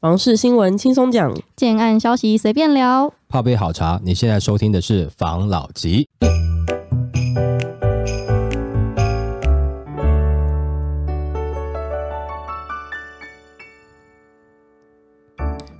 房事新闻轻松讲，建案消息随便聊。泡杯好茶，你现在收听的是房老吉。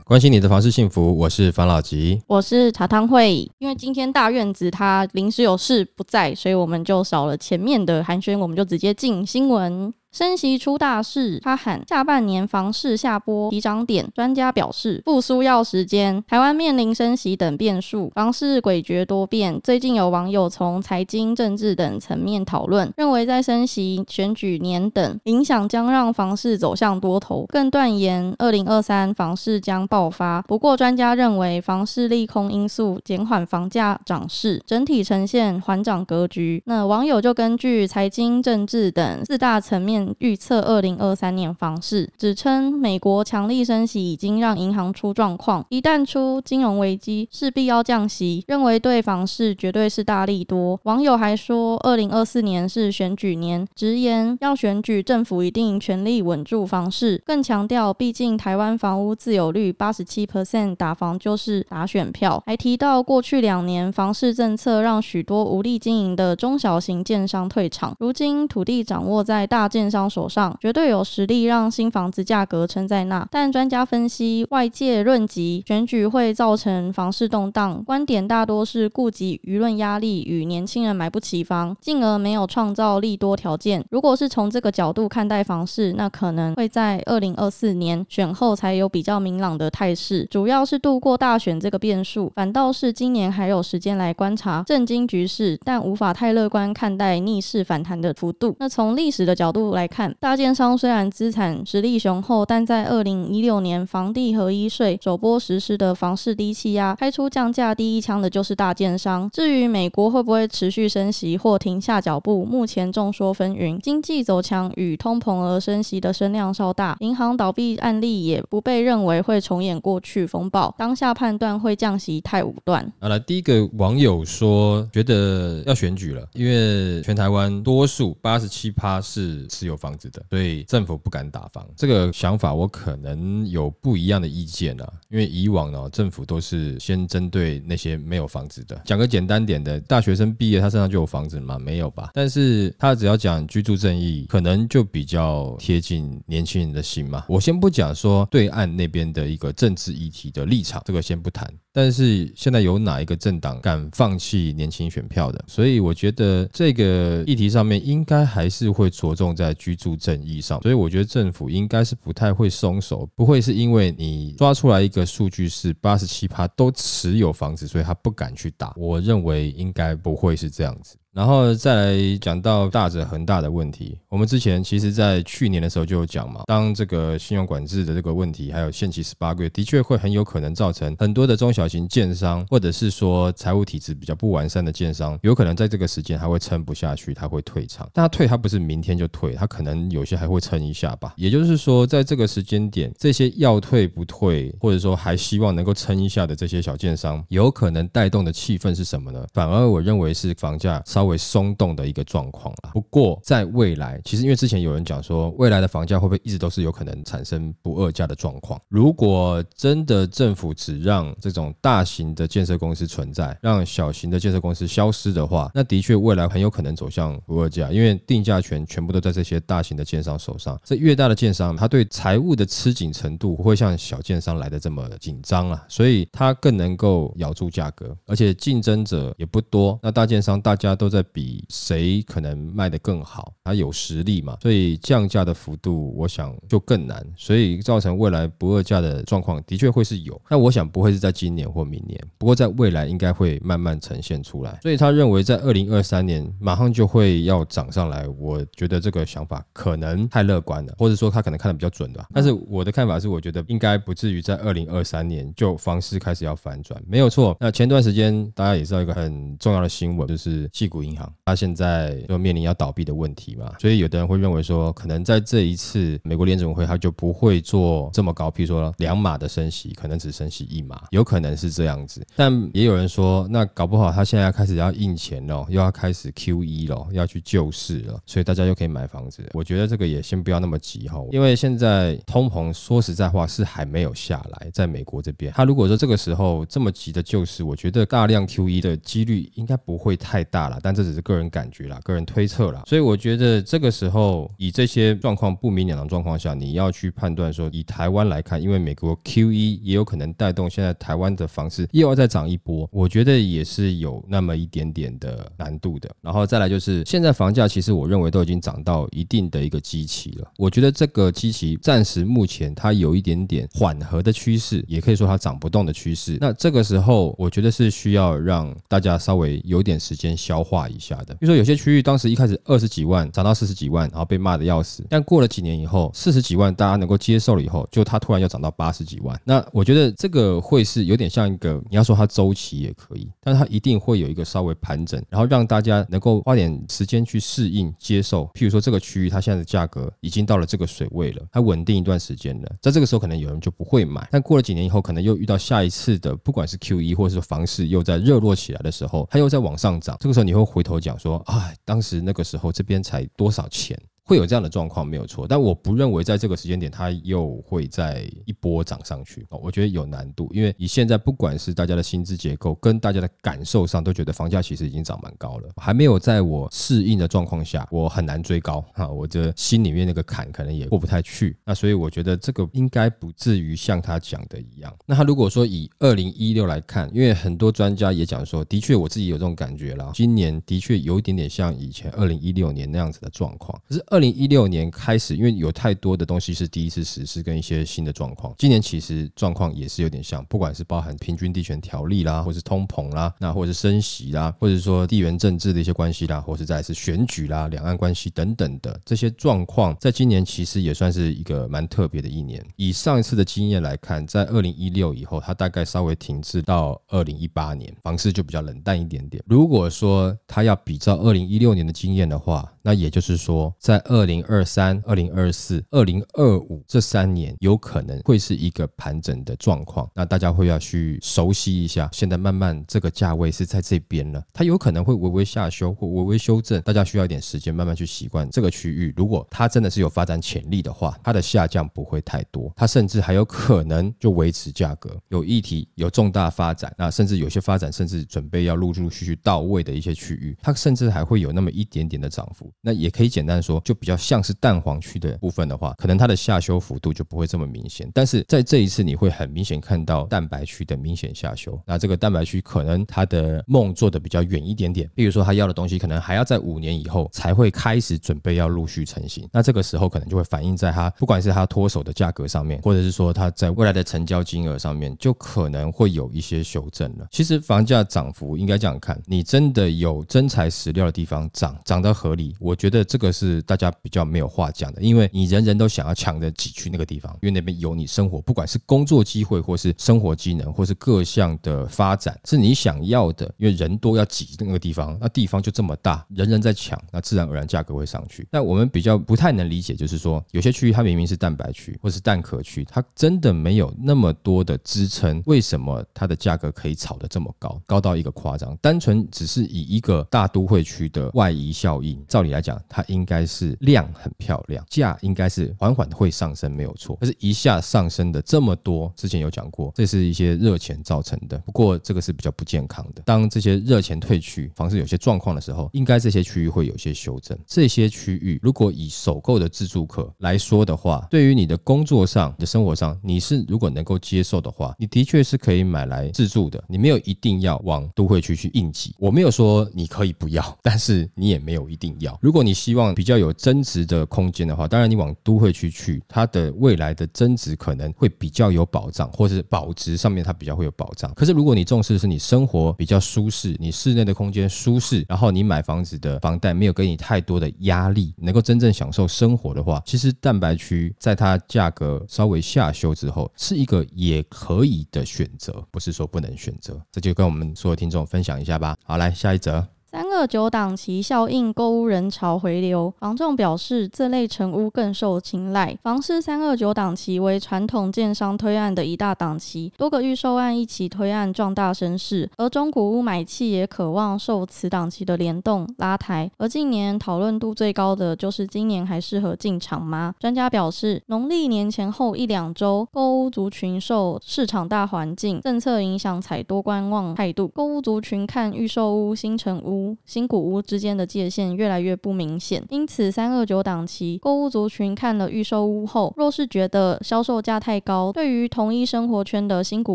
关心你的房事幸福，我是房老吉。我是茶汤会，因为今天大院子他临时有事不在，所以我们就少了前面的寒暄，我们就直接进新闻。升息出大事，他喊下半年房市下波提涨点。专家表示复苏要时间。台湾面临升息等变数，房市诡谲多变。最近有网友从财经、政治等层面讨论，认为在升息、选举年等影响将让房市走向多头，更断言二零二三房市将爆发。不过专家认为房市利空因素减缓房价涨势，整体呈现缓涨格局。那网友就根据财经、政治等四大层面。预测二零二三年房市，指称美国强力升息已经让银行出状况，一旦出金融危机，势必要降息，认为对房市绝对是大利多。网友还说，二零二四年是选举年，直言要选举，政府一定全力稳住房市，更强调，毕竟台湾房屋自有率八十七 percent，打房就是打选票。还提到过去两年房市政策让许多无力经营的中小型建商退场，如今土地掌握在大建。商手上绝对有实力让新房子价格撑在那，但专家分析，外界论及选举会造成房市动荡，观点大多是顾及舆论压力与年轻人买不起房，进而没有创造利多条件。如果是从这个角度看待房市，那可能会在二零二四年选后才有比较明朗的态势，主要是度过大选这个变数。反倒是今年还有时间来观察震惊局势，但无法太乐观看待逆势反弹的幅度。那从历史的角度。来看大建商虽然资产实力雄厚，但在二零一六年房地合一税首波实施的房市低气压，开出降价第一枪的就是大建商。至于美国会不会持续升息或停下脚步，目前众说纷纭。经济走强与通膨而升息的声量稍大，银行倒闭案例也不被认为会重演过去风暴。当下判断会降息太武断。好了，第一个网友说觉得要选举了，因为全台湾多数八十七趴是。有房子的，所以政府不敢打房。这个想法我可能有不一样的意见啊，因为以往呢，政府都是先针对那些没有房子的。讲个简单点的，大学生毕业他身上就有房子吗？没有吧。但是他只要讲居住正义，可能就比较贴近年轻人的心嘛。我先不讲说对岸那边的一个政治议题的立场，这个先不谈。但是现在有哪一个政党敢放弃年轻选票的？所以我觉得这个议题上面应该还是会着重在居住正义上。所以我觉得政府应该是不太会松手，不会是因为你抓出来一个数据是八十七趴都持有房子，所以他不敢去打。我认为应该不会是这样子。然后再来讲到大者恒大的问题，我们之前其实在去年的时候就有讲嘛，当这个信用管制的这个问题，还有限期十八个月，的确会很有可能造成很多的中小型建商，或者是说财务体制比较不完善的建商，有可能在这个时间还会撑不下去，他会退场。但他退，他不是明天就退，他可能有些还会撑一下吧。也就是说，在这个时间点，这些要退不退，或者说还希望能够撑一下的这些小建商，有可能带动的气氛是什么呢？反而我认为是房价稍。为松动的一个状况了。不过在未来，其实因为之前有人讲说，未来的房价会不会一直都是有可能产生不二价的状况？如果真的政府只让这种大型的建设公司存在，让小型的建设公司消失的话，那的确未来很有可能走向不二价，因为定价权全部都在这些大型的建商手上。这越大的建商，他对财务的吃紧程度不会像小建商来的这么紧张啊，所以他更能够咬住价格，而且竞争者也不多。那大建商大家都在。在比谁可能卖得更好，他有实力嘛，所以降价的幅度，我想就更难，所以造成未来不二价的状况的确会是有，但我想不会是在今年或明年，不过在未来应该会慢慢呈现出来。所以他认为在二零二三年马上就会要涨上来，我觉得这个想法可能太乐观了，或者说他可能看的比较准的。但是我的看法是，我觉得应该不至于在二零二三年就房市开始要反转，没有错。那前段时间大家也知道一个很重要的新闻，就是戏股。银行，它现在就面临要倒闭的问题嘛，所以有的人会认为说，可能在这一次美国联准会它就不会做这么高，譬如说两码的升息，可能只升息一码，有可能是这样子。但也有人说，那搞不好他现在开始要印钱了，又要开始 Q E 了，要去救市了，所以大家又可以买房子。我觉得这个也先不要那么急哈，因为现在通膨说实在话是还没有下来，在美国这边，他如果说这个时候这么急的救市，我觉得大量 Q E 的几率应该不会太大了。但这只是个人感觉啦，个人推测啦。所以我觉得这个时候以这些状况不明朗的状况下，你要去判断说，以台湾来看，因为美国 Q E 也有可能带动现在台湾的房市又要再涨一波，我觉得也是有那么一点点的难度的。然后再来就是现在房价其实我认为都已经涨到一定的一个基期了，我觉得这个基期暂时目前它有一点点缓和的趋势，也可以说它涨不动的趋势。那这个时候我觉得是需要让大家稍微有点时间消化一下的。比如说有些区域当时一开始二十几万涨到四十几万，然后被骂的要死，但过了几年以后，四十几万大家能够接受了以后，就它突然又涨到八十几万。那我觉得这个会是有点像一个你要说它周期也可以，但它一定会有一个稍微盘整，然后让大家能够花点时间去适应接受。譬如说这个区域它现在的价格已经到了这个水位了，它稳定一段时间了，在这个时候可能有人就不会买，但过了几年以后，可能又遇到下一次的不管是 Q E 或是房市又在热络起来的时候，它又在往上涨，这个时候你会回头讲说，哎，当时那个时候这边才多少钱？会有这样的状况没有错，但我不认为在这个时间点它又会再一波涨上去。哦，我觉得有难度，因为以现在不管是大家的薪资结构跟大家的感受上，都觉得房价其实已经涨蛮高了，还没有在我适应的状况下，我很难追高。哈，我这心里面那个坎可能也过不太去，那所以我觉得这个应该不至于像他讲的一样。那他如果说以二零一六来看，因为很多专家也讲说，的确我自己有这种感觉啦，今年的确有一点点像以前二零一六年那样子的状况，可是二。二零一六年开始，因为有太多的东西是第一次实施，跟一些新的状况。今年其实状况也是有点像，不管是包含平均地权条例啦，或是通膨啦，那或者是升息啦，或者说地缘政治的一些关系啦，或是再是选举啦、两岸关系等等的这些状况，在今年其实也算是一个蛮特别的一年。以上一次的经验来看，在二零一六以后，它大概稍微停滞到二零一八年，房市就比较冷淡一点点。如果说它要比照二零一六年的经验的话，那也就是说在二零二三、二零二四、二零二五这三年有可能会是一个盘整的状况，那大家会要去熟悉一下。现在慢慢这个价位是在这边了，它有可能会微微下修或微微修正，大家需要一点时间慢慢去习惯这个区域。如果它真的是有发展潜力的话，它的下降不会太多，它甚至还有可能就维持价格。有议题有重大发展，那甚至有些发展甚至准备要陆陆续续到位的一些区域，它甚至还会有那么一点点的涨幅。那也可以简单说，就比较像。是蛋黄区的部分的话，可能它的下修幅度就不会这么明显。但是在这一次，你会很明显看到蛋白区的明显下修。那这个蛋白区可能它的梦做的比较远一点点，比如说他要的东西可能还要在五年以后才会开始准备要陆续成型。那这个时候可能就会反映在它不管是它脱手的价格上面，或者是说它在未来的成交金额上面，就可能会有一些修正了。其实房价涨幅应该这样看，你真的有真材实料的地方涨，涨得合理，我觉得这个是大家比较。没有话讲的，因为你人人都想要抢着挤去那个地方，因为那边有你生活，不管是工作机会，或是生活机能，或是各项的发展，是你想要的。因为人多要挤那个地方，那地方就这么大，人人在抢，那自然而然价格会上去。那我们比较不太能理解，就是说有些区域它明明是蛋白区或是蛋壳区，它真的没有那么多的支撑，为什么它的价格可以炒得这么高，高到一个夸张？单纯只是以一个大都会区的外移效应，照理来讲，它应该是量。很漂亮，价应该是缓缓会上升，没有错。可是，一下上升的这么多，之前有讲过，这是一些热钱造成的。不过，这个是比较不健康的。当这些热钱退去，房市有些状况的时候，应该这些区域会有些修正。这些区域如果以首购的自住客来说的话，对于你的工作上、你的生活上，你是如果能够接受的话，你的确是可以买来自住的。你没有一定要往都会区去应急。我没有说你可以不要，但是你也没有一定要。如果你希望比较有增值。的空间的话，当然你往都会区去，它的未来的增值可能会比较有保障，或是保值上面它比较会有保障。可是如果你重视的是你生活比较舒适，你室内的空间舒适，然后你买房子的房贷没有给你太多的压力，能够真正享受生活的话，其实蛋白区在它价格稍微下修之后，是一个也可以的选择，不是说不能选择。这就跟我们所有听众分享一下吧。好，来下一则。三二九档期效应，购屋人潮回流，房仲表示这类成屋更受青睐。房市三二九档期为传统建商推案的一大档期，多个预售案一起推案壮大声势，而中古屋买气也渴望受此档期的联动拉抬。而近年讨论度最高的就是今年还适合进场吗？专家表示，农历年前后一两周，购屋族群受市场大环境、政策影响，采多观望态度。购屋族群看预售屋、新城屋。新古屋之间的界限越来越不明显，因此三二九档期购物族群看了预售屋后，若是觉得销售价太高，对于同一生活圈的新古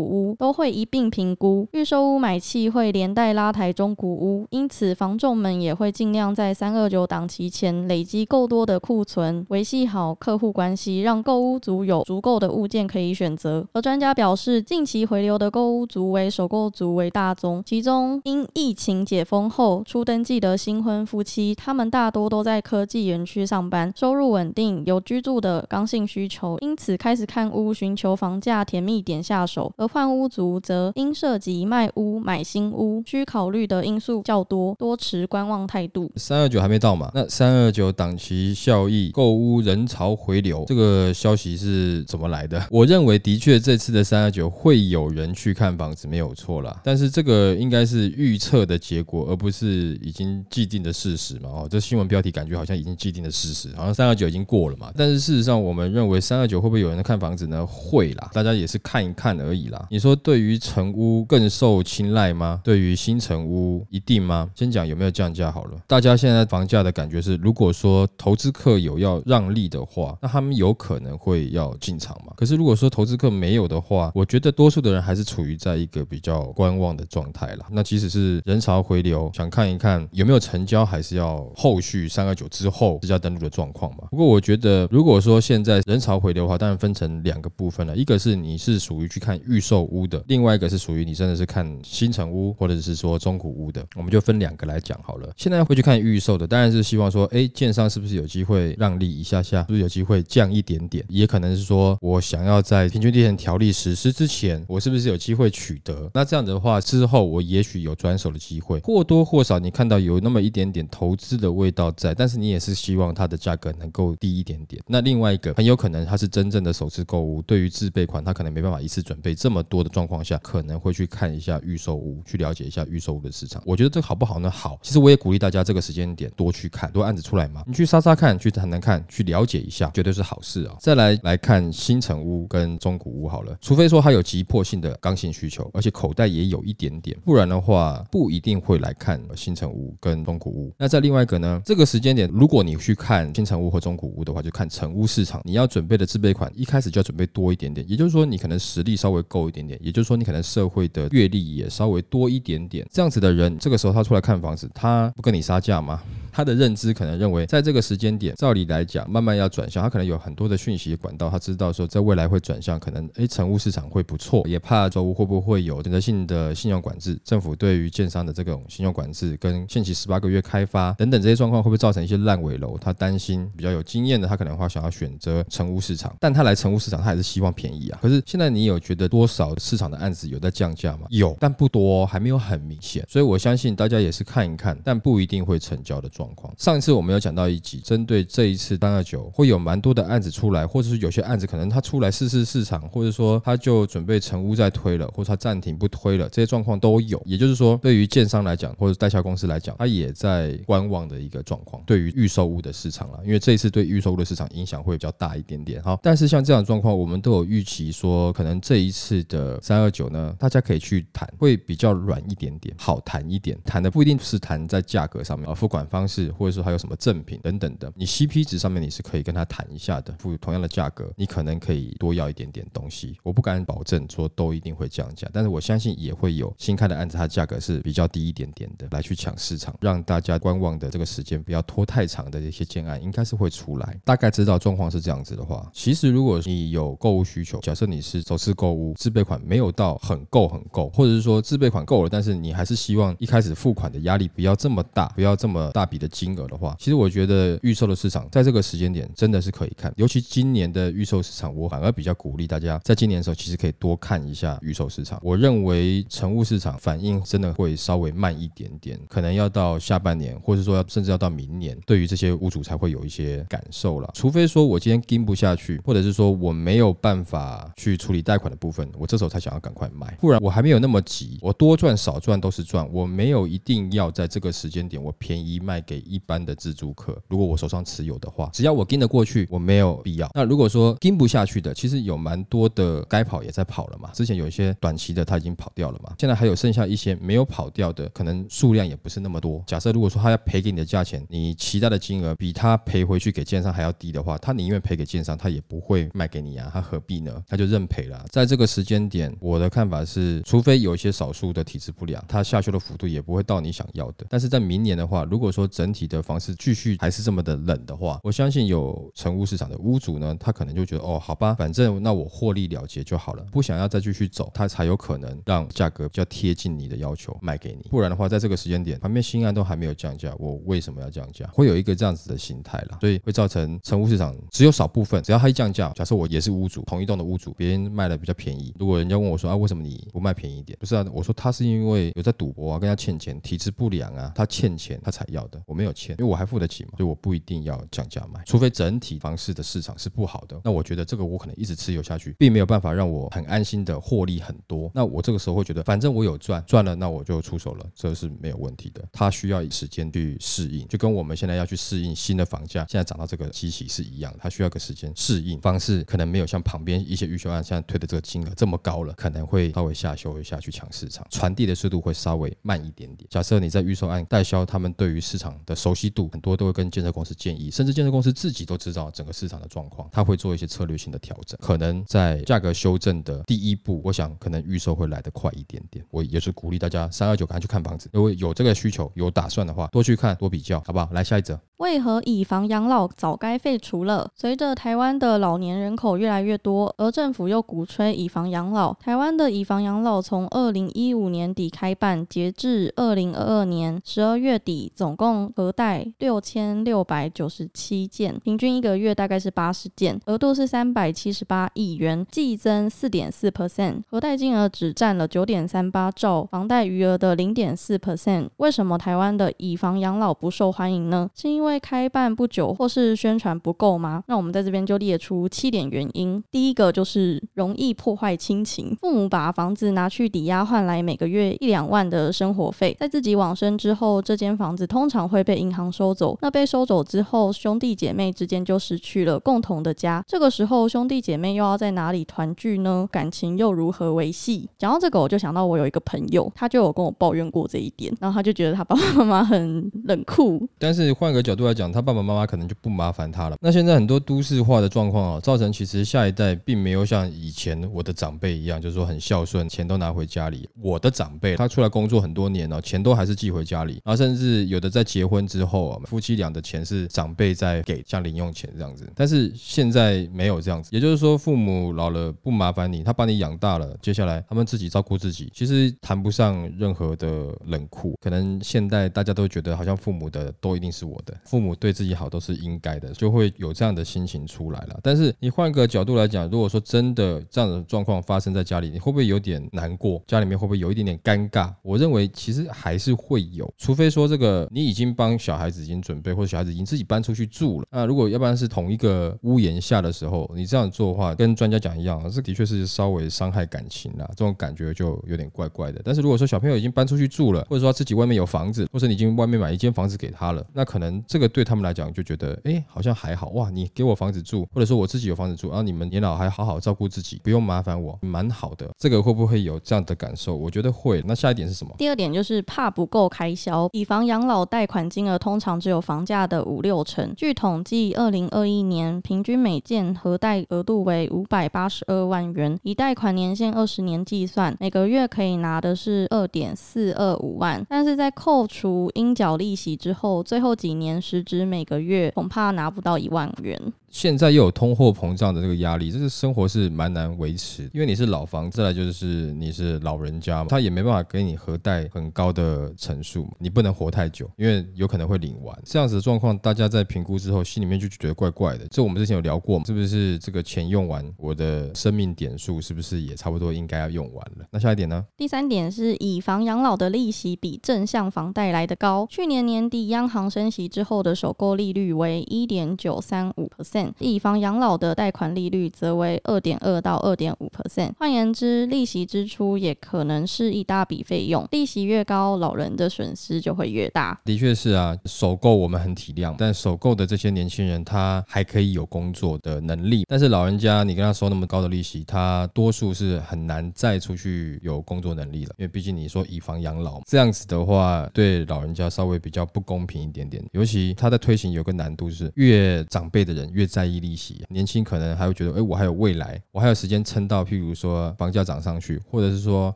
屋都会一并评估。预售屋买气会连带拉抬中古屋，因此房仲们也会尽量在三二九档期前累积够多的库存，维系好客户关系，让购屋族有足够的物件可以选择。而专家表示，近期回流的购屋族为首购族为大宗，其中因疫情解封后。初登记的新婚夫妻，他们大多都在科技园区上班，收入稳定，有居住的刚性需求，因此开始看屋，寻求房价甜蜜点下手。而换屋族则因涉及卖屋、买新屋，需考虑的因素较多，多持观望态度。三二九还没到嘛？那三二九档期效益，购屋人潮回流，这个消息是怎么来的？我认为的确这次的三二九会有人去看房子，没有错啦。但是这个应该是预测的结果，而不是。是已经既定的事实嘛？哦，这新闻标题感觉好像已经既定的事实，好像三二九已经过了嘛。但是事实上，我们认为三二九会不会有人看房子呢？会啦，大家也是看一看而已啦。你说对于成屋更受青睐吗？对于新成屋一定吗？先讲有没有降价好了。大家现在房价的感觉是，如果说投资客有要让利的话，那他们有可能会要进场嘛。可是如果说投资客没有的话，我觉得多数的人还是处于在一个比较观望的状态啦。那即使是人潮回流，想。看一看有没有成交，还是要后续三二九之后私家登录的状况嘛？不过我觉得，如果说现在人潮回流的话，当然分成两个部分了。一个是你是属于去看预售屋的，另外一个是属于你真的是看新城屋或者是说中古屋的。我们就分两个来讲好了。现在会去看预售的，当然是希望说，哎，建商是不是有机会让利一下下，是不是有机会降一点点？也可能是说我想要在平均地权条例实施之前，我是不是有机会取得？那这样的话，之后我也许有转手的机会，或多或少你看到有那么一点点投资的味道在，但是你也是希望它的价格能够低一点点。那另外一个很有可能它是真正的首次购物，对于自备款他可能没办法一次准备这么多的状况下，可能会去看一下预售屋，去了解一下预售屋的市场。我觉得这好不好呢？好，其实我也鼓励大家这个时间点多去看，多案子出来嘛，你去杀杀看，去谈谈看，去了解一下，绝对是好事啊。再来来看新城屋跟中古屋好了，除非说它有急迫性的刚性需求，而且口袋也有一点点，不然的话不一定会来看新城。屋跟中古屋，那在另外一个呢？这个时间点，如果你去看新城屋和中古屋的话，就看成屋市场，你要准备的自备款一开始就要准备多一点点，也就是说你可能实力稍微够一点点，也就是说你可能社会的阅历也稍微多一点点，这样子的人，这个时候他出来看房子，他不跟你杀价吗？他的认知可能认为，在这个时间点，照理来讲，慢慢要转向，他可能有很多的讯息管道，他知道说，在未来会转向，可能诶，成屋市场会不错，也怕周屋会不会有选择性的信用管制，政府对于建商的这种信用管制跟限期十八个月开发等等这些状况，会不会造成一些烂尾楼？他担心比较有经验的，他可能话想要选择成屋市场，但他来成屋市场，他还是希望便宜啊。可是现在你有觉得多少市场的案子有在降价吗？有，但不多，还没有很明显，所以我相信大家也是看一看，但不一定会成交的状状况。上一次我。们有讲到一集，针对这一次三二九会有蛮多的案子出来，或者是有些案子可能它出来试试市场，或者说它就准备成屋再推了，或者它暂停不推了，这些状况都有。也就是说，对于建商来讲，或者代销公司来讲，它也在观望的一个状况。对于预售屋的市场了，因为这一次对预售屋的市场影响会比较大一点点。好，但是像这样的状况，我们都有预期说，可能这一次的三二九呢，大家可以去谈，会比较软一点点，好谈一点。谈的不一定是谈在价格上面啊，付款方式，或者说还有什么。赠品等等的，你 CP 值上面你是可以跟他谈一下的，付同样的价格，你可能可以多要一点点东西。我不敢保证说都一定会降价，但是我相信也会有新开的案子，它价格是比较低一点点的，来去抢市场，让大家观望的这个时间不要拖太长的一些建案，应该是会出来。大概知道状况是这样子的话，其实如果你有购物需求，假设你是首次购物，自备款没有到很够很够，或者是说自备款够了，但是你还是希望一开始付款的压力不要这么大，不要这么大笔的。的金额的话，其实我觉得预售的市场在这个时间点真的是可以看，尤其今年的预售市场，我反而比较鼓励大家在今年的时候，其实可以多看一下预售市场。我认为成屋市场反应真的会稍微慢一点点，可能要到下半年，或者说要甚至要到明年，对于这些屋主才会有一些感受了。除非说我今天盯不下去，或者是说我没有办法去处理贷款的部分，我这时候才想要赶快卖，不然我还没有那么急，我多赚少赚都是赚，我没有一定要在这个时间点我便宜卖给一般的自助客。如果我手上持有的话，只要我跟得过去，我没有必要。那如果说跟不下去的，其实有蛮多的该跑也在跑了嘛。之前有一些短期的他已经跑掉了嘛，现在还有剩下一些没有跑掉的，可能数量也不是那么多。假设如果说他要赔给你的价钱，你期待的金额比他赔回去给建商还要低的话，他宁愿赔给建商，他也不会卖给你啊，他何必呢？他就认赔了。在这个时间点，我的看法是，除非有一些少数的体质不良，他下修的幅度也不会到你想要的。但是在明年的话，如果说整整体的房市继续还是这么的冷的话，我相信有成屋市场的屋主呢，他可能就觉得哦，好吧，反正那我获利了结就好了，不想要再继续走，他才有可能让价格比较贴近你的要求卖给你。不然的话，在这个时间点，旁边新案都还没有降价，我为什么要降价？会有一个这样子的心态啦，所以会造成成屋市场只有少部分，只要他一降价，假设我也是屋主，同一栋的屋主，别人卖的比较便宜，如果人家问我说啊，为什么你不卖便宜一点？不是啊，我说他是因为有在赌博啊，跟他欠钱，体质不良啊，他欠钱他才要的，没有欠，因为我还付得起嘛，所以我不一定要降价卖，除非整体房市的市场是不好的，那我觉得这个我可能一直持有下去，并没有办法让我很安心的获利很多，那我这个时候会觉得，反正我有赚，赚了那我就出手了，这是没有问题的。它需要时间去适应，就跟我们现在要去适应新的房价，现在涨到这个机器是一样，它需要个时间适应方式，可能没有像旁边一些预售案现在推的这个金额这么高了，可能会稍微下修一下去抢市场，传递的速度会稍微慢一点点。假设你在预售案代销，他们对于市场的熟悉度很多都会跟建设公司建议，甚至建设公司自己都知道整个市场的状况，他会做一些策略性的调整，可能在价格修正的第一步，我想可能预售会来得快一点点。我也是鼓励大家三二九赶快去看房子，如果有这个需求有打算的话，多去看多比较，好不好？来下一则。为何以房养老早该废除了？随着台湾的老年人口越来越多，而政府又鼓吹以房养老，台湾的以房养老从二零一五年底开办，截至二零二二年十二月底，总共核贷六千六百九十七件，平均一个月大概是八十件，额度是三百七十八亿元，季增四点四 percent，核贷金额只占了九点三八兆房贷余额的零点四 percent。为什么台湾的以房养老不受欢迎呢？是因为开办不久，或是宣传不够吗？那我们在这边就列出七点原因。第一个就是容易破坏亲情，父母把房子拿去抵押，换来每个月一两万的生活费，在自己往生之后，这间房子通常会被银行收走。那被收走之后，兄弟姐妹之间就失去了共同的家。这个时候，兄弟姐妹又要在哪里团聚呢？感情又如何维系？讲到这个，我就想到我有一个朋友，他就有跟我抱怨过这一点，然后他就觉得他爸爸妈妈很冷酷。但是换个角度来讲，他爸爸妈妈可能就不麻烦他了。那现在很多都市化的状况啊，造成其实下一代并没有像以前我的长辈一样，就是说很孝顺，钱都拿回家里。我的长辈他出来工作很多年了，钱都还是寄回家里，然后甚至有的在结结婚之后啊，夫妻俩的钱是长辈在给，像零用钱这样子。但是现在没有这样子，也就是说父母老了不麻烦你，他把你养大了，接下来他们自己照顾自己，其实谈不上任何的冷酷。可能现代大家都觉得好像父母的都一定是我的，父母对自己好都是应该的，就会有这样的心情出来了。但是你换个角度来讲，如果说真的这样的状况发生在家里，你会不会有点难过？家里面会不会有一点点尴尬？我认为其实还是会有，除非说这个你已经帮小孩子已经准备，或者小孩子已经自己搬出去住了。那如果要不然是同一个屋檐下的时候，你这样做的话，跟专家讲一样，这的确是稍微伤害感情啦，这种感觉就有点怪怪的。但是如果说小朋友已经搬出去住了，或者说自己外面有房子，或者你已经外面买一间房子给他了，那可能这个对他们来讲就觉得，哎，好像还好哇，你给我房子住，或者说我自己有房子住，然后你们年老还好好照顾自己，不用麻烦我，蛮好的。这个会不会有这样的感受？我觉得会。那下一点是什么？第二点就是怕不够开销，以防养老贷款金额通常只有房价的五六成。据统计，二零二一年平均每件核贷额度为五百八十二万元，以贷款年限二十年计算，每个月可以拿的是二点四二五万。但是在扣除应缴利息之后，最后几年实值每个月恐怕拿不到一万元。现在又有通货膨胀的这个压力，这个生活是蛮难维持。因为你是老房，再来就是你是老人家嘛，他也没办法给你核贷很高的层数，你不能活太久，因为有可能会领完。这样子的状况，大家在评估之后，心里面就觉得怪怪的。这我们之前有聊过，是不是这个钱用完，我的生命点数是不是也差不多应该要用完了？那下一点呢？第三点是以房养老的利息比正向房贷来的高。去年年底央行升息之后的首购利率为一点九三五 percent，以房养老的贷款利率则为二点二到二点五 percent。换言之，利息支出也可能是一大笔费用。利息越高，老人的损失就会越大。的确是啊，首购我们很体谅，但首购的这些年轻人他还可以有工作的能力，但是老人家你跟他收那么高的利息，他多数是很难再出去有工作能力了，因为毕竟你说以房养老这样子的话，对老人家稍微比较不公平一点点。尤其他在推行有个难度是，越长辈的人越在意利息，年轻可能还会觉得，哎，我还有未来，我还有时间撑到，譬如说房价涨上去，或者是说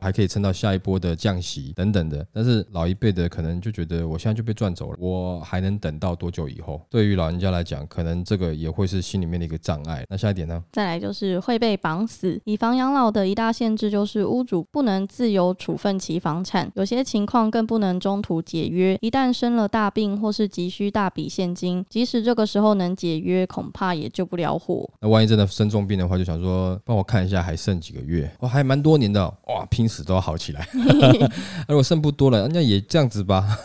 还可以撑到下一波的降息等等的。但是老一辈的可能就觉得，我现在就被赚走了，我还能等到多久以后？对于老人家来讲，可能这个也会是心里面的一个障碍。那下一点呢？再来就是会被绑死。以房养老的一大限制就是屋主不能自由处分其房产，有些情况更不能中途解约。一旦生了大病或是急需大笔现金，即使这个时候能解约，恐怕也救不了火。那万一真的生重病的话，就想说帮我看一下还剩几个月，哇，还蛮多年的哇，拼死都要好起来。如果剩不多了，那也这样子吧。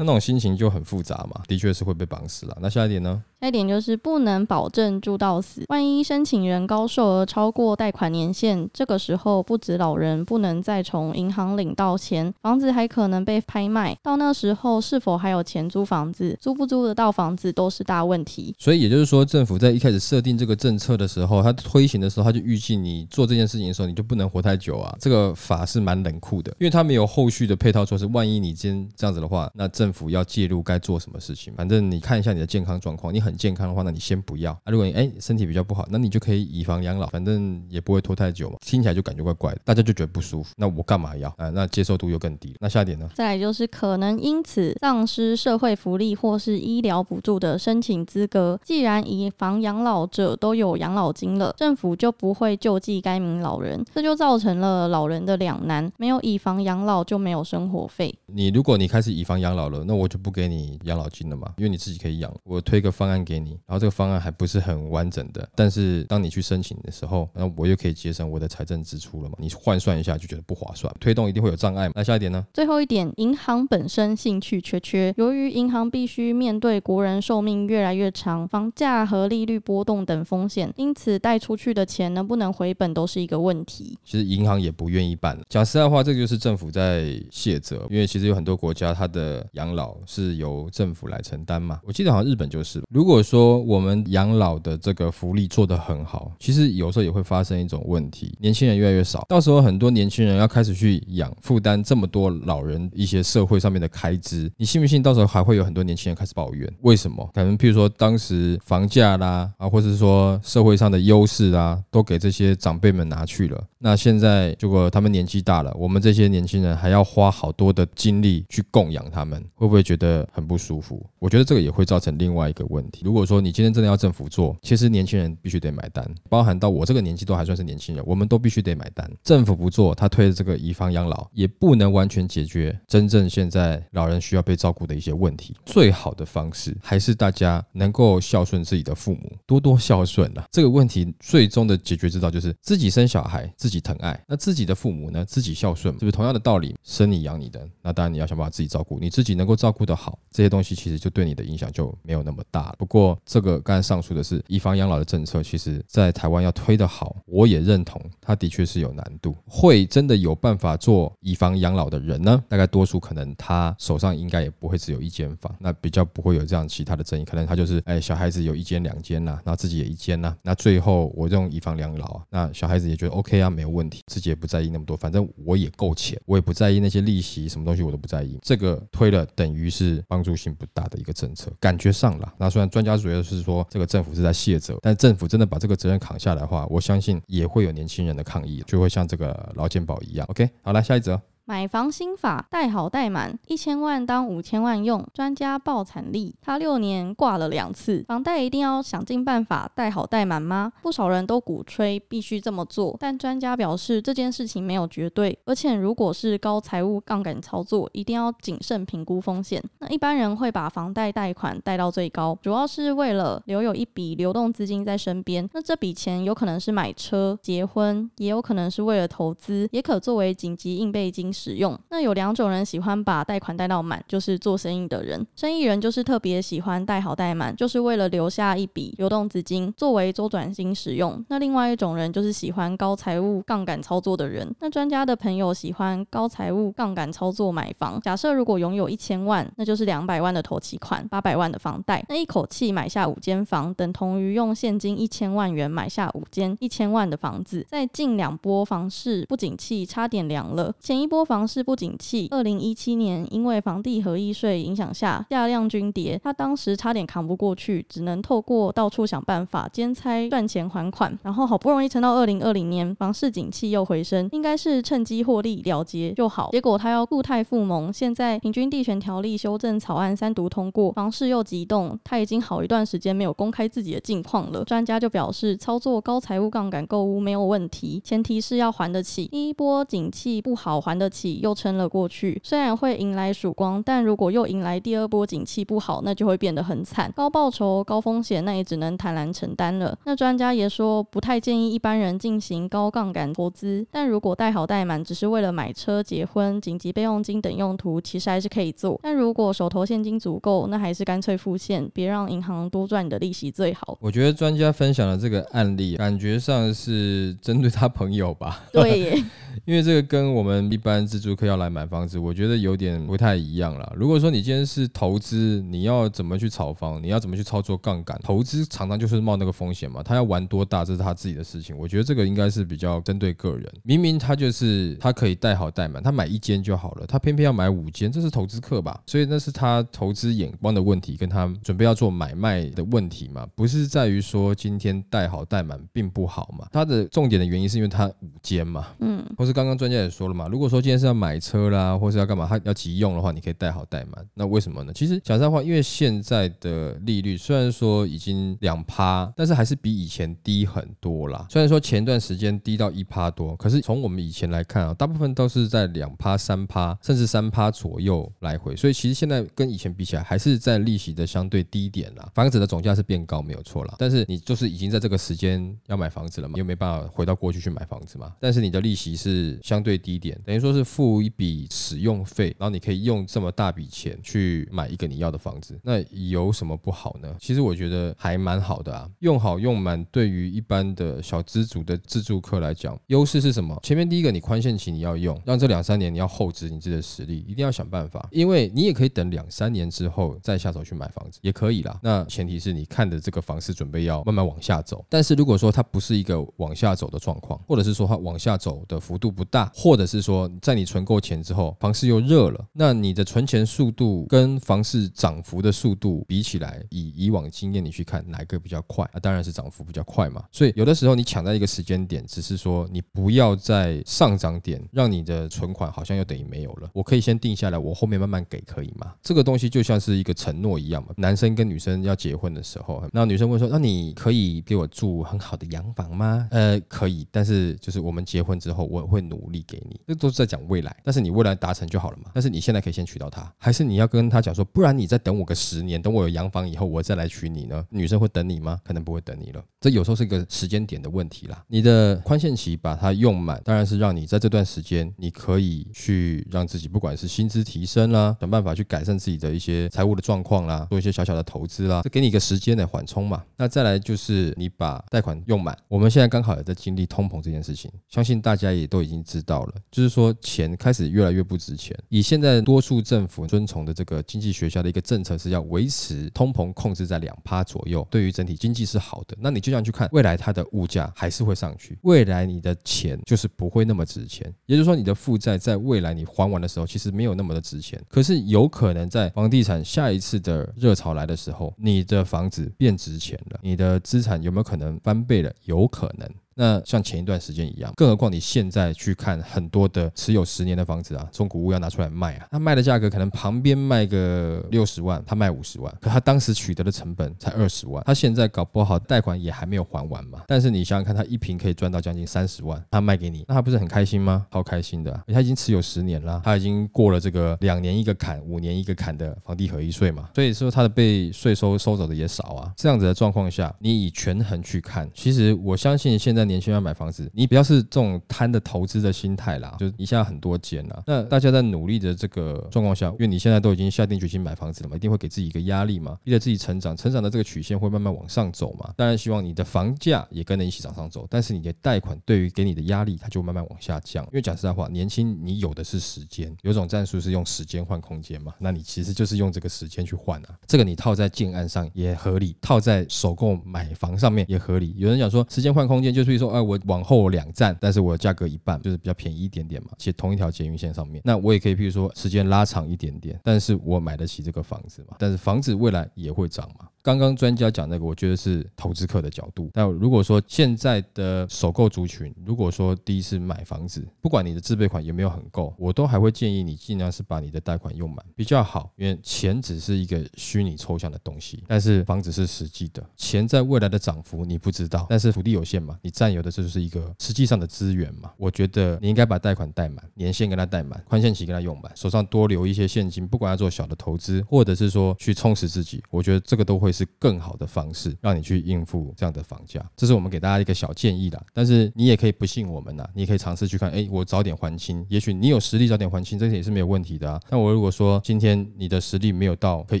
那那种心情就很复杂嘛，的确是会被绑死了。那下一点呢？下一点就是不能保证住到死。万一申请人高寿额超过贷款年限，这个时候不止老人不能再从银行领到钱，房子还可能被拍卖。到那时候是否还有钱租房子，租不租得到房子都是大问题。所以也就是说，政府在一开始设定这个政策的时候，他推行的时候，他就预计你做这件事情的时候，你就不能活太久啊。这个法是蛮冷酷的，因为他没有后续的配套措施。万一你今天这样子的话，那政府要介入该做什么事情？反正你看一下你的健康状况，你很健康的话，那你先不要。啊，如果你哎身体比较不好，那你就可以以房养老，反正也不会拖太久嘛。听起来就感觉怪怪的，大家就觉得不舒服。那我干嘛要啊？那接受度又更低。那下一点呢？再来就是可能因此丧失社会福利或是医疗补助的申请资格。既然以房养老者都有养老金了，政府就不会救济该名老人，这就造成了老人的两难：没有以房养老就没有生活费。你如果你开始以房养老了，那我就不给你养老金了嘛，因为你自己可以养。我推个方案给你，然后这个方案还不是很完整的，但是当你去申请的时候，那我又可以节省我的财政支出了嘛？你换算一下就觉得不划算，推动一定会有障碍。那下一点呢？最后一点，银行本身兴趣缺缺，由于银行必须面对国人寿命越来越长、房价和利率波动等风险，因此贷出去的钱能不能回本都是一个问题。其实银行也不愿意办。讲实在话，这个就是政府在卸责，因为其实有很多国家它的养老是由政府来承担嘛。我记得好像日本就是。如果说我们养老的这个福利做得很好，其实有时候也会发生一种问题，年轻人越来越少，到时候很多年轻人要开始去养负担这么多老人一些社会上面的开支，你信不信？到时候还会有很多年轻人开始抱怨，为什么？可能譬如说当时房价啦啊，或者是说社会上的优势啊，都给这些长辈们拿去了。那现在如果他们年纪大了，我们这些年轻人还要花好多的精力去供养他们，会不会觉得很不舒服？我觉得这个也会造成另外一个问题。如果说你今天真的要政府做，其实年轻人必须得买单，包含到我这个年纪都还算是年轻人，我们都必须得买单。政府不做，他推的这个以房养老，也不能完全解决真正现在老人需要被照顾的一些问题。最好的方式还是大家能够孝顺自己的父母，多多孝顺啊。这个问题最终的解决之道就是自己生小孩，自己疼爱。那自己的父母呢？自己孝顺，是不是同样的道理？生你养你的，那当然你要想办法自己照顾，你自己能够照顾得好，这些东西其实就对你的影响就没有那么大。不过这个刚才上述的是以房养老的政策，其实在台湾要推得好，我也认同，它的确是有难度。会真的有办法做以房养老的人呢？大概多数可能他手上应该也不会只有一间房，那比较不会有这样其他的争议。可能他就是哎小孩子有一间两间呐，然后自己也一间呐，那最后我用以房养老啊，那小孩子也觉得 OK 啊，没有问题。自己也不在意那么多，反正我也够钱，我也不在意那些利息什么东西，我都不在意。这个推了等于是帮助性不大的一个政策，感觉上了。那虽然专家主要是说这个政府是在卸责，但政府真的把这个责任扛下来的话，我相信也会有年轻人的抗议，就会像这个劳健保一样。OK，好来下一则。买房新法，贷好贷满，一千万当五千万用，专家爆惨例。他六年挂了两次，房贷一定要想尽办法贷好贷满吗？不少人都鼓吹必须这么做，但专家表示这件事情没有绝对，而且如果是高财务杠杆操作，一定要谨慎评估风险。那一般人会把房贷贷款贷到最高，主要是为了留有一笔流动资金在身边。那这笔钱有可能是买车、结婚，也有可能是为了投资，也可作为紧急应备金。使用那有两种人喜欢把贷款贷到满，就是做生意的人。生意人就是特别喜欢贷好贷满，就是为了留下一笔流动资金作为周转金使用。那另外一种人就是喜欢高财务杠杆操作的人。那专家的朋友喜欢高财务杠杆操作买房。假设如果拥有一千万，那就是两百万的头期款，八百万的房贷。那一口气买下五间房，等同于用现金一千万元买下五间一千万的房子。在近两波房市不景气差点凉了，前一波。房市不景气，二零一七年因为房地合一税影响下价量均跌，他当时差点扛不过去，只能透过到处想办法兼差赚钱还款，然后好不容易撑到二零二零年房市景气又回升，应该是趁机获利了结就好。结果他要固态复萌，现在平均地权条例修正草案三读通过，房市又急动，他已经好一段时间没有公开自己的近况了。专家就表示，操作高财务杠杆购物没有问题，前提是要还得起。第一波景气不好还得起。又撑了过去，虽然会迎来曙光，但如果又迎来第二波景气不好，那就会变得很惨。高报酬、高风险，那也只能坦然承担了。那专家也说，不太建议一般人进行高杠杆投资，但如果贷好贷满，只是为了买车、结婚、紧急备用金等用途，其实还是可以做。但如果手头现金足够，那还是干脆付现，别让银行多赚你的利息最好。我觉得专家分享的这个案例，感觉上是针对他朋友吧？对。因为这个跟我们一般自住客要来买房子，我觉得有点不太一样了。如果说你今天是投资，你要怎么去炒房，你要怎么去操作杠杆，投资常常就是冒那个风险嘛。他要玩多大，这是他自己的事情。我觉得这个应该是比较针对个人。明明他就是他可以贷好贷满，他买一间就好了，他偏偏要买五间，这是投资客吧？所以那是他投资眼光的问题，跟他准备要做买卖的问题嘛，不是在于说今天贷好贷满并不好嘛。他的重点的原因是因为他五间嘛，嗯，或是。刚刚专家也说了嘛，如果说今天是要买车啦，或是要干嘛，他要急用的话，你可以贷好贷满。那为什么呢？其实讲实话，因为现在的利率虽然说已经两趴，但是还是比以前低很多啦。虽然说前段时间低到一趴多，可是从我们以前来看啊，大部分都是在两趴、三趴，甚至三趴左右来回。所以其实现在跟以前比起来，还是在利息的相对低点啦。房子的总价是变高没有错啦，但是你就是已经在这个时间要买房子了嘛，又没办法回到过去去买房子嘛。但是你的利息。是相对低点，等于说是付一笔使用费，然后你可以用这么大笔钱去买一个你要的房子，那有什么不好呢？其实我觉得还蛮好的啊，用好用满，对于一般的小资族的自住客来讲，优势是什么？前面第一个，你宽限期你要用，让这两三年你要厚植你自己的实力，一定要想办法，因为你也可以等两三年之后再下手去买房子，也可以啦。那前提是你看的这个房市准备要慢慢往下走，但是如果说它不是一个往下走的状况，或者是说它往下走的幅度。不大，或者是说，在在你存够钱之后，房市又热了，那你的存钱速度跟房市涨幅的速度比起来，以以往经验你去看哪一个比较快？啊，当然是涨幅比较快嘛。所以有的时候你抢在一个时间点，只是说你不要在上涨点让你的存款好像又等于没有了。我可以先定下来，我后面慢慢给，可以吗？这个东西就像是一个承诺一样嘛。男生跟女生要结婚的时候，那女生问说：“那你可以给我住很好的洋房吗？”呃，可以，但是就是我们结婚之后，我会。努力给你，这都是在讲未来，但是你未来达成就好了嘛？但是你现在可以先娶到她，还是你要跟他讲说，不然你再等我个十年，等我有洋房以后，我再来娶你呢？女生会等你吗？可能不会等你了。这有时候是一个时间点的问题啦。你的宽限期把它用满，当然是让你在这段时间，你可以去让自己不管是薪资提升啦，想办法去改善自己的一些财务的状况啦，做一些小小的投资啦，这给你一个时间的缓冲嘛。那再来就是你把贷款用满，我们现在刚好也在经历通膨这件事情，相信大家也都已经。知道了，就是说钱开始越来越不值钱。以现在多数政府遵从的这个经济学校的一个政策是要维持通膨控制在两趴左右，对于整体经济是好的。那你就这样去看，未来它的物价还是会上去，未来你的钱就是不会那么值钱。也就是说，你的负债在未来你还完的时候，其实没有那么的值钱。可是有可能在房地产下一次的热潮来的时候，你的房子变值钱了，你的资产有没有可能翻倍了？有可能。那像前一段时间一样，更何况你现在去看很多的持有十年的房子啊，中古屋要拿出来卖啊，他卖的价格可能旁边卖个六十万，他卖五十万，可他当时取得的成本才二十万，他现在搞不好贷款也还没有还完嘛。但是你想想看，他一平可以赚到将近三十万，他卖给你，那他不是很开心吗？好开心的，他已经持有十年了，他已经过了这个两年一个坎，五年一个坎的房地合一税嘛，所以说他的被税收收走的也少啊。这样子的状况下，你以权衡去看，其实我相信现在年轻人买房子，你不要是这种贪的投资的心态啦，就是一下很多间啦。那大家在努力的这个状况下，因为你现在都已经下定决心买房子了嘛，一定会给自己一个压力嘛，逼着自己成长，成长的这个曲线会慢慢往上走嘛。当然希望你的房价也跟着一起往上走，但是你的贷款对于给你的压力，它就慢慢往下降。因为讲实在话，年轻你有的是时间，有种战术是用时间换空间嘛，那你其实就是用这个时间去换啊。这个你套在建案上也合理，套在首购买房上面也合理。有人讲说时间换空间，就是说，哎，我往后两站，但是我价格一半，就是比较便宜一点点嘛，且同一条捷运线上面，那我也可以，譬如说时间拉长一点点，但是我买得起这个房子嘛，但是房子未来也会涨嘛。刚刚专家讲那个，我觉得是投资客的角度。但如果说现在的首购族群，如果说第一次买房子，不管你的自备款有没有很够，我都还会建议你尽量是把你的贷款用满比较好，因为钱只是一个虚拟抽象的东西，但是房子是实际的。钱在未来的涨幅你不知道，但是土地有限嘛，你占有的这就是一个实际上的资源嘛。我觉得你应该把贷款贷满，年限跟他贷满，宽限期跟他用满，手上多留一些现金，不管要做小的投资，或者是说去充实自己，我觉得这个都会是更好的方式，让你去应付这样的房价。这是我们给大家一个小建议啦。但是你也可以不信我们呐，你可以尝试去看，哎，我早点还清，也许你有实力早点还清，这个也是没有问题的啊。那我如果说今天你的实力没有到可以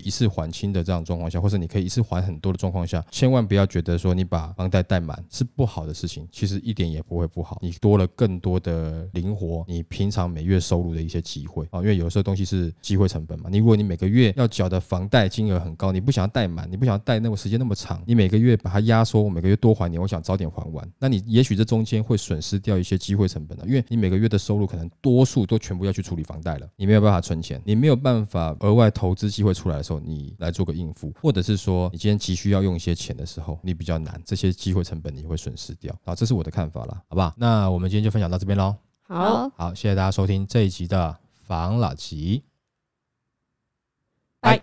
一次还清的这样状况下，或者你可以一次还很多的状况下，千万不要觉得说你把房贷贷满是不好的事，其实一点也不会不好。你多了更多的灵活，你平常每月收入的一些机会啊，因为有时候东西是机会成本嘛。你如果你每个月要缴的房贷金额很高，你不想要贷满，你不想要贷那么时间那么长，你每个月把它压缩，我每个月多还你，我想早点还完，那你也许这中间会损失掉一些机会成本的，因为你每个月的收入可能多数都全部要去处理房贷了，你没有办法存钱，你没有办法额外投资机会出来的时候，你来做个应付，或者是说你今天急需要用一些钱的时候，你比较难，这些机会成本你会损失掉啊，这是我的看法了，好不好？那我们今天就分享到这边喽，好，好，谢谢大家收听这一集的房老吉，拜。